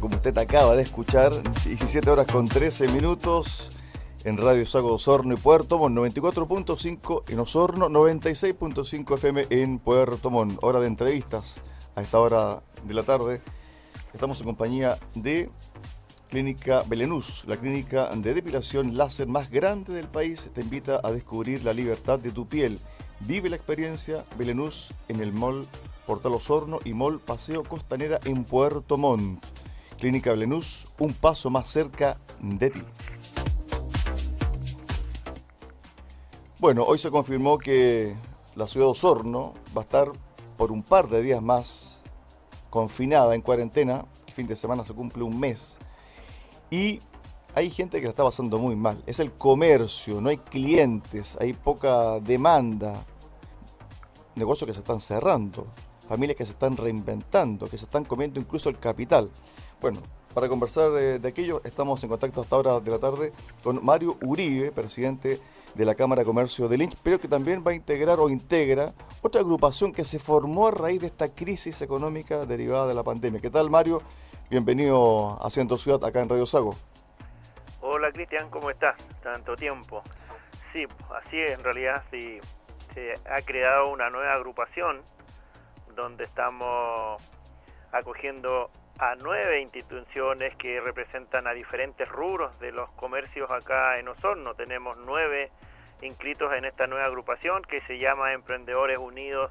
Como usted acaba de escuchar, 17 horas con 13 minutos en Radio Sago Osorno y Puerto Montt, 94.5 en Osorno, 96.5 FM en Puerto Montt. Hora de entrevistas a esta hora de la tarde. Estamos en compañía de Clínica Belenús, la clínica de depilación láser más grande del país. Te invita a descubrir la libertad de tu piel. Vive la experiencia Belenús en el Mall Portal Osorno y Mall Paseo Costanera en Puerto Montt. Clínica Belenús, un paso más cerca de ti. Bueno, hoy se confirmó que la ciudad Osorno va a estar por un par de días más confinada en cuarentena. El fin de semana se cumple un mes y hay gente que la está pasando muy mal. Es el comercio, no hay clientes, hay poca demanda. Negocios que se están cerrando, familias que se están reinventando, que se están comiendo incluso el capital. Bueno, para conversar eh, de aquello, estamos en contacto hasta ahora de la tarde con Mario Uribe, presidente de la Cámara de Comercio de Lynch, pero que también va a integrar o integra otra agrupación que se formó a raíz de esta crisis económica derivada de la pandemia. ¿Qué tal, Mario? Bienvenido a Centro Ciudad, acá en Radio Sago. Hola, Cristian, ¿cómo estás? Tanto tiempo. Sí, así es, en realidad sí, se ha creado una nueva agrupación donde estamos acogiendo a nueve instituciones que representan a diferentes rubros de los comercios acá en Osorno. Tenemos nueve inscritos en esta nueva agrupación que se llama Emprendedores Unidos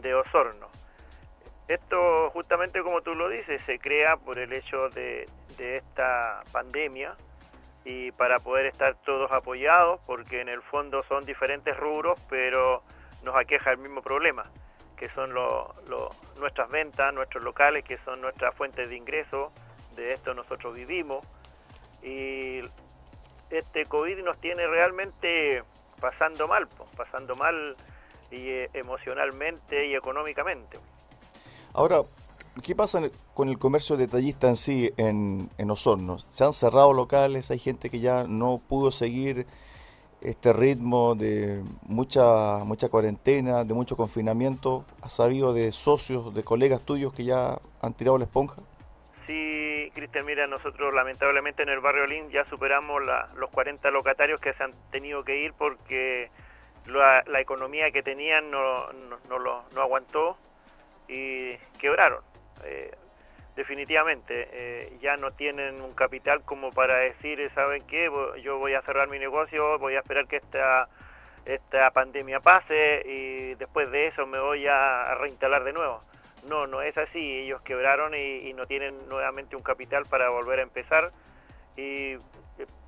de Osorno. Esto, justamente como tú lo dices, se crea por el hecho de, esta pandemia y para poder estar todos apoyados, porque en el fondo son diferentes rubros, pero nos aqueja el mismo problema, que son nuestras ventas, nuestros locales, que son nuestra fuente de ingreso, de esto nosotros vivimos, y este COVID nos tiene realmente pasando mal, pasando mal y, eh, emocionalmente y económicamente. Ahora, ¿qué pasa con el comercio detallista en sí en, en Osorno? ¿Se han cerrado locales? ¿Hay gente que ya no pudo seguir este ritmo de mucha, mucha cuarentena, de mucho confinamiento? ¿Has sabido de socios, de colegas tuyos que ya han tirado la esponja? Sí, Cristian, mira, nosotros lamentablemente en el barrio Lin ya superamos los 40 locatarios que se han tenido que ir porque la, economía que tenían no, no, no, no aguantó y quebraron. Eh, definitivamente, eh, ya no tienen un capital como para decir, eh, ¿saben qué? Yo voy a cerrar mi negocio, voy a esperar que esta, esta pandemia pase y después de eso me voy a, reinstalar de nuevo. No, no es así, ellos quebraron y, no tienen nuevamente un capital para volver a empezar y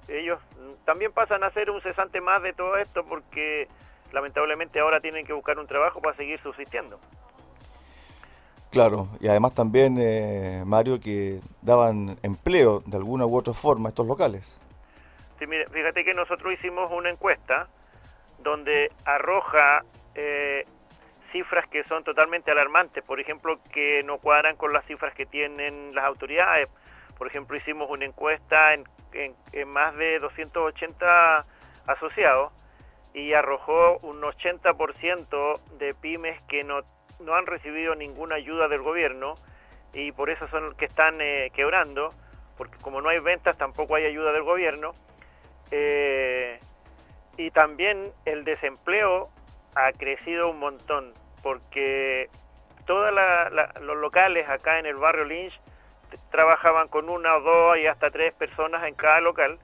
ellos también pasan a ser un cesante más de todo esto porque lamentablemente ahora tienen que buscar un trabajo para seguir subsistiendo. Claro, y además también, eh, Mario, que daban empleo de alguna u otra forma a estos locales. Sí, mire, fíjate que nosotros hicimos una encuesta donde arroja eh, cifras que son totalmente alarmantes, por ejemplo, que no cuadran con las cifras que tienen las autoridades. Por ejemplo, hicimos una encuesta en, en más de 280 asociados y arrojó un 80% de pymes que no no han recibido ninguna ayuda del gobierno y por eso son los que están eh, quebrando, porque como no hay ventas tampoco hay ayuda del gobierno. Eh, y también el desempleo ha crecido un montón, porque todos los locales acá en el barrio Lynch trabajaban con una o dos y hasta tres personas en cada local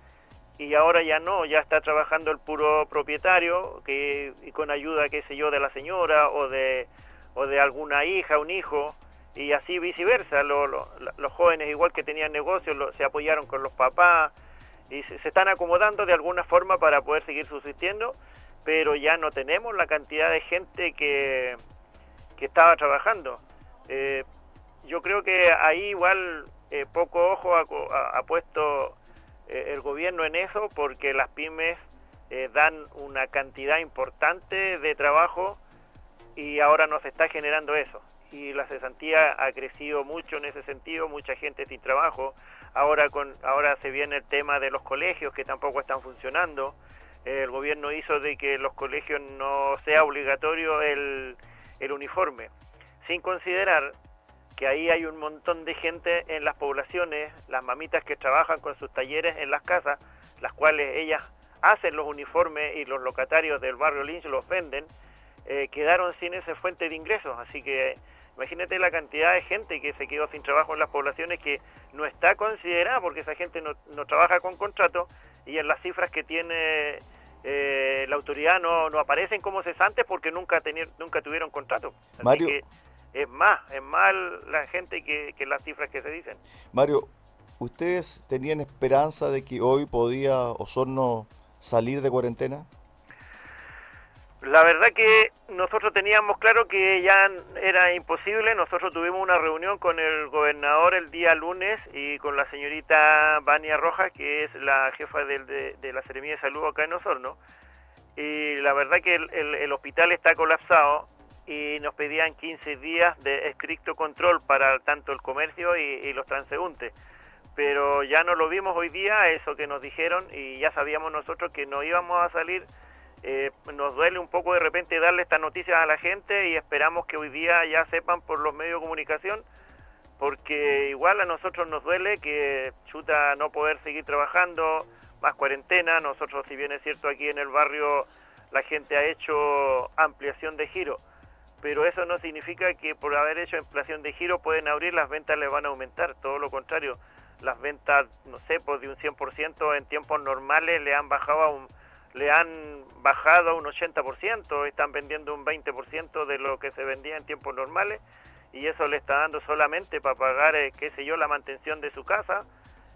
y ahora ya no, ya está trabajando el puro propietario que, y con ayuda, qué sé yo, de la señora o de o de alguna hija, un hijo, y así viceversa. los jóvenes, igual que tenían negocios, se apoyaron con los papás y se, están acomodando de alguna forma para poder seguir subsistiendo, pero ya no tenemos la cantidad de gente que, que estaba trabajando. Eh, yo creo que ahí igual eh, poco ojo ha, puesto eh, el gobierno en eso porque las pymes dan una cantidad importante de trabajo y ahora nos está generando eso. Y la cesantía ha crecido mucho en ese sentido, mucha gente sin trabajo. Ahora, con, ahora se viene el tema de los colegios que tampoco están funcionando. El gobierno hizo de que los colegios no sea obligatorio el, el uniforme, sin considerar que ahí hay un montón de gente en las poblaciones, las mamitas que trabajan con sus talleres en las casas, las cuales ellas hacen los uniformes y los locatarios del barrio Lynch los venden, eh, quedaron sin esa fuente de ingresos. Así que imagínate la cantidad de gente que se quedó sin trabajo en las poblaciones que no está considerada porque esa gente no, no trabaja con contrato y en las cifras que tiene eh, la autoridad no, no aparecen como cesantes porque nunca, nunca tuvieron contrato. Mario, que es más, es más la gente que, que las cifras que se dicen. Mario, ¿ustedes tenían esperanza de que hoy podía Osorno salir de cuarentena? La verdad que nosotros teníamos claro que ya era imposible. Nosotros tuvimos una reunión con el gobernador el día lunes y con la señorita Vania Rojas, que es la jefa de, la Seremía de Salud acá en Osorno. Y la verdad que el, hospital está colapsado y nos pedían 15 días de estricto control para tanto el comercio y los transeúntes pero ya no lo vimos hoy día, eso que nos dijeron, y ya sabíamos nosotros que no íbamos a salir. Eh, nos duele un poco de repente darle estas noticias a la gente y esperamos que hoy día ya sepan por los medios de comunicación, porque igual a nosotros nos duele que chuta no poder seguir trabajando, más cuarentena, nosotros si bien es cierto aquí en el barrio la gente ha hecho ampliación de giro, pero eso no significa que por haber hecho ampliación de giro pueden abrir, las ventas les van a aumentar, todo lo contrario las ventas, no sé, pues de un 100% en tiempos normales le han bajado a un le han bajado un 80%, están vendiendo un 20% de lo que se vendía en tiempos normales y eso le está dando solamente para pagar, eh, qué sé yo, la mantención de su casa,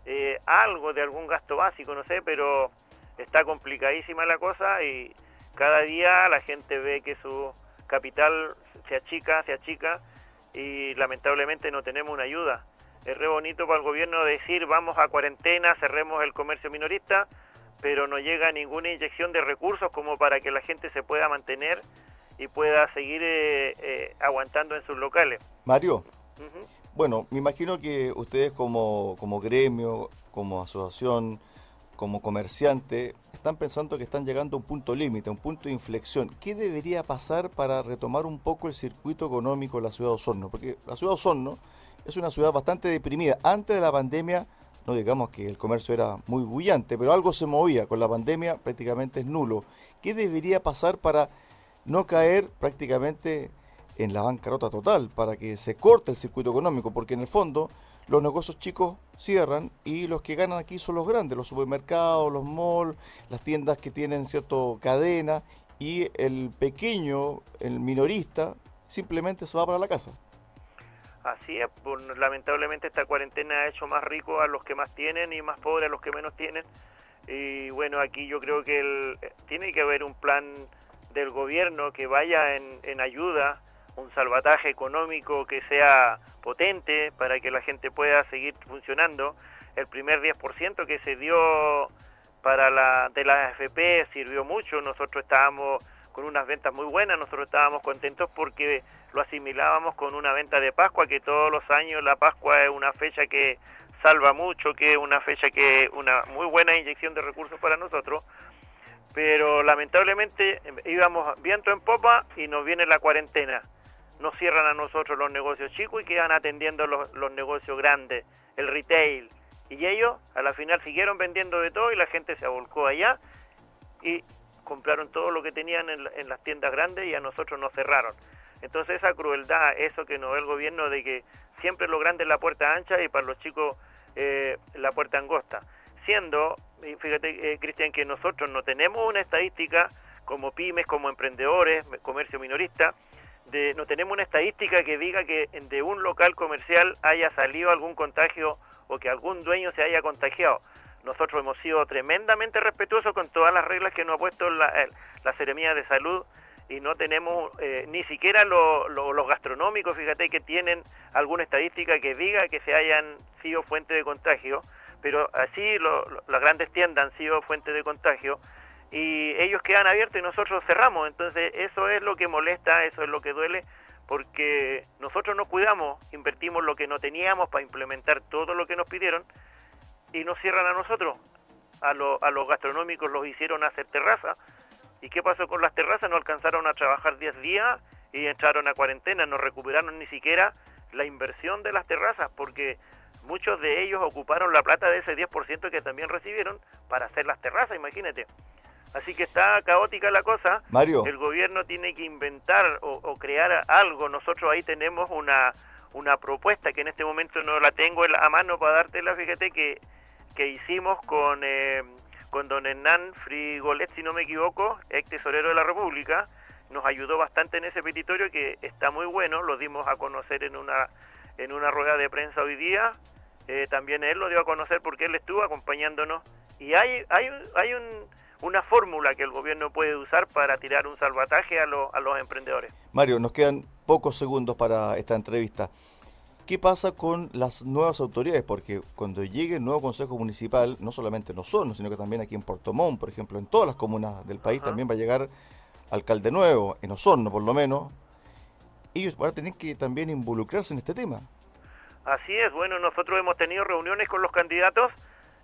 eh, algo de algún gasto básico, no sé, pero está complicadísima la cosa y cada día la gente ve que su capital se achica, se achica y lamentablemente no tenemos una ayuda. Es re bonito para el gobierno decir vamos a cuarentena, cerremos el comercio minorista, pero no llega ninguna inyección de recursos como para que la gente se pueda mantener y pueda seguir eh, eh, aguantando en sus locales. Mario, bueno, me imagino que ustedes como, como gremio, como asociación, como comerciante, están pensando que están llegando a un punto límite, a un punto de inflexión. ¿Qué debería pasar para retomar un poco el circuito económico de la ciudad de Osorno? Porque la ciudad de Osorno es una ciudad bastante deprimida. Antes de la pandemia, no digamos que el comercio era muy bullante, pero algo se movía. Con la pandemia prácticamente es nulo. ¿Qué debería pasar para no caer prácticamente en la bancarrota total, para que se corte el circuito económico? Porque en el fondo los negocios chicos cierran y los que ganan aquí son los grandes, los supermercados, los malls, las tiendas que tienen cierto cadena y el pequeño, el minorista, simplemente se va para la casa. Así es, pues, lamentablemente esta cuarentena ha hecho más rico a los que más tienen y más pobres a los que menos tienen. Y bueno, aquí yo creo que el, tiene que haber un plan del gobierno que vaya en, ayuda, un salvataje económico que sea potente para que la gente pueda seguir funcionando. El primer 10% que se dio para la de la AFP sirvió mucho, nosotros estábamos con unas ventas muy buenas, nosotros estábamos contentos porque lo asimilábamos con una venta de Pascua, que todos los años la Pascua es una fecha que salva mucho, que es una fecha que una muy buena inyección de recursos para nosotros, pero lamentablemente íbamos viento en popa y nos viene la cuarentena. Nos cierran a nosotros los negocios chicos y quedan atendiendo los, los negocios grandes, el retail. Y ellos a la final siguieron vendiendo de todo y la gente se volcó allá y compraron todo lo que tenían en, las tiendas grandes y a nosotros nos cerraron. Entonces esa crueldad, eso que nos ve el gobierno de que siempre lo grande es la puerta ancha y para los chicos eh, la puerta angosta. Siendo, fíjate eh, Cristian, que nosotros no tenemos una estadística como pymes, como emprendedores, comercio minorista, de, no tenemos una estadística que diga que de un local comercial haya salido algún contagio o que algún dueño se haya contagiado. Nosotros hemos sido tremendamente respetuosos con todas las reglas que nos ha puesto la, la Seremía de Salud y no tenemos eh, ni siquiera los gastronómicos, fíjate que tienen alguna estadística que diga que se hayan sido fuente de contagio, pero así las grandes tiendas han sido fuente de contagio y ellos quedan abiertos y nosotros cerramos, entonces eso es lo que molesta, eso es lo que duele, porque nosotros nos cuidamos, invertimos lo que no teníamos para implementar todo lo que nos pidieron y nos cierran a nosotros. A, a los gastronómicos los hicieron hacer terraza. ¿Y qué pasó con las terrazas? No alcanzaron a trabajar 10 días y entraron a cuarentena, no recuperaron ni siquiera la inversión de las terrazas, porque muchos de ellos ocuparon la plata de ese 10% que también recibieron para hacer las terrazas, imagínate. Así que está caótica la cosa. Mario. El gobierno tiene que inventar o, crear algo. Nosotros ahí tenemos una, una propuesta que en este momento no la tengo a mano para dártela, fíjate que, que hicimos con, eh, con don Hernán Frigolet, si no me equivoco, ex tesorero de la República. Nos ayudó bastante en ese petitorio que está muy bueno, lo dimos a conocer en una, en una rueda de prensa hoy día. Eh, también él lo dio a conocer porque él estuvo acompañándonos. Y hay, hay, hay un una fórmula que el gobierno puede usar para tirar un salvataje a, a los emprendedores. Mario, nos quedan pocos segundos para esta entrevista. ¿Qué pasa con las nuevas autoridades? Porque cuando llegue el nuevo Consejo Municipal, no solamente en Osorno, sino que también aquí en Puerto Montt, por ejemplo, en todas las comunas del país, también va a llegar alcalde nuevo, en Osorno por lo menos. Ellos van a tener que también involucrarse en este tema. Así es, bueno, nosotros hemos tenido reuniones con los candidatos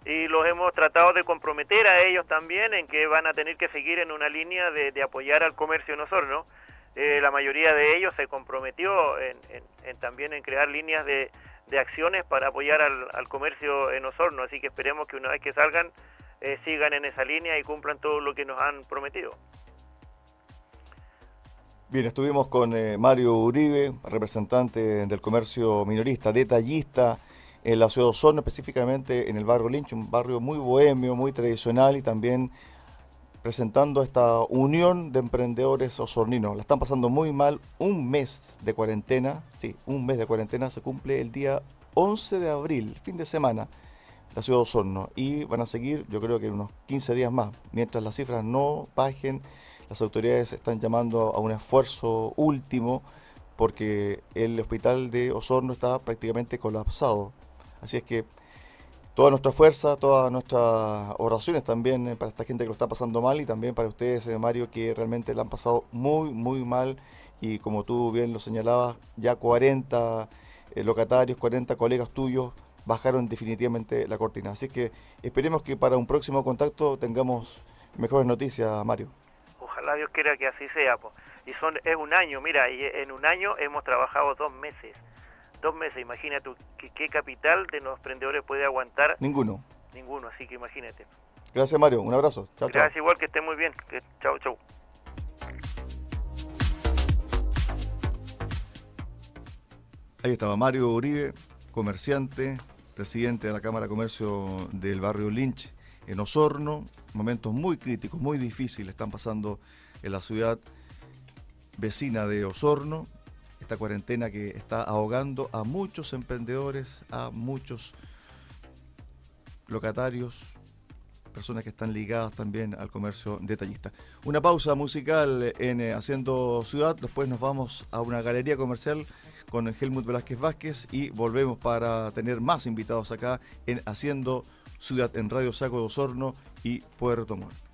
y los hemos tratado de comprometer a ellos también en que van a tener que seguir en una línea de, apoyar al comercio en Osorno. Eh, la mayoría de ellos se comprometió en, también en crear líneas de, acciones para apoyar al, comercio en Osorno, así que esperemos que una vez que salgan eh, sigan en esa línea y cumplan todo lo que nos han prometido. Bien, estuvimos con eh, Mario Uribe, representante del comercio minorista, detallista, en la ciudad de Osorno, específicamente en el barrio Lynch, un barrio muy bohemio, muy tradicional y también presentando esta unión de emprendedores osorninos. La están pasando muy mal. Un mes de cuarentena, sí, un mes de cuarentena se cumple el día 11 de abril, fin de semana, la ciudad de Osorno. Y van a seguir, yo creo que unos 15 días más. Mientras las cifras no bajen, las autoridades están llamando a un esfuerzo último porque el hospital de Osorno está prácticamente colapsado. Así es que toda nuestra fuerza, todas nuestras oraciones también eh, para esta gente que lo está pasando mal y también para ustedes, eh, Mario, que realmente la han pasado muy, muy mal y como tú bien lo señalabas, ya 40 eh, locatarios, 40 colegas tuyos bajaron definitivamente la cortina. Así que esperemos que para un próximo contacto tengamos mejores noticias, Mario. Ojalá Dios quiera que así sea. Y son, es un año, mira, y en un año hemos trabajado dos meses dos meses, imagínate ¿qué, capital de los emprendedores puede aguantar. Ninguno. Ninguno, así que imagínate. Gracias Mario, un abrazo. Chao, Gracias igual, que esté muy bien. chao, chao. Ahí estaba Mario Uribe, comerciante, presidente de la Cámara de Comercio del barrio Lynch en Osorno. Momentos muy críticos, muy difíciles están pasando en la ciudad vecina de Osorno esta cuarentena que está ahogando a muchos emprendedores, a muchos locatarios, personas que están ligadas también al comercio detallista. Una pausa musical en eh, Haciendo Ciudad, después nos vamos a una galería comercial con Helmut Velázquez Vázquez y volvemos para tener más invitados acá en Haciendo Ciudad en Radio Saco de Osorno y Puerto Montt.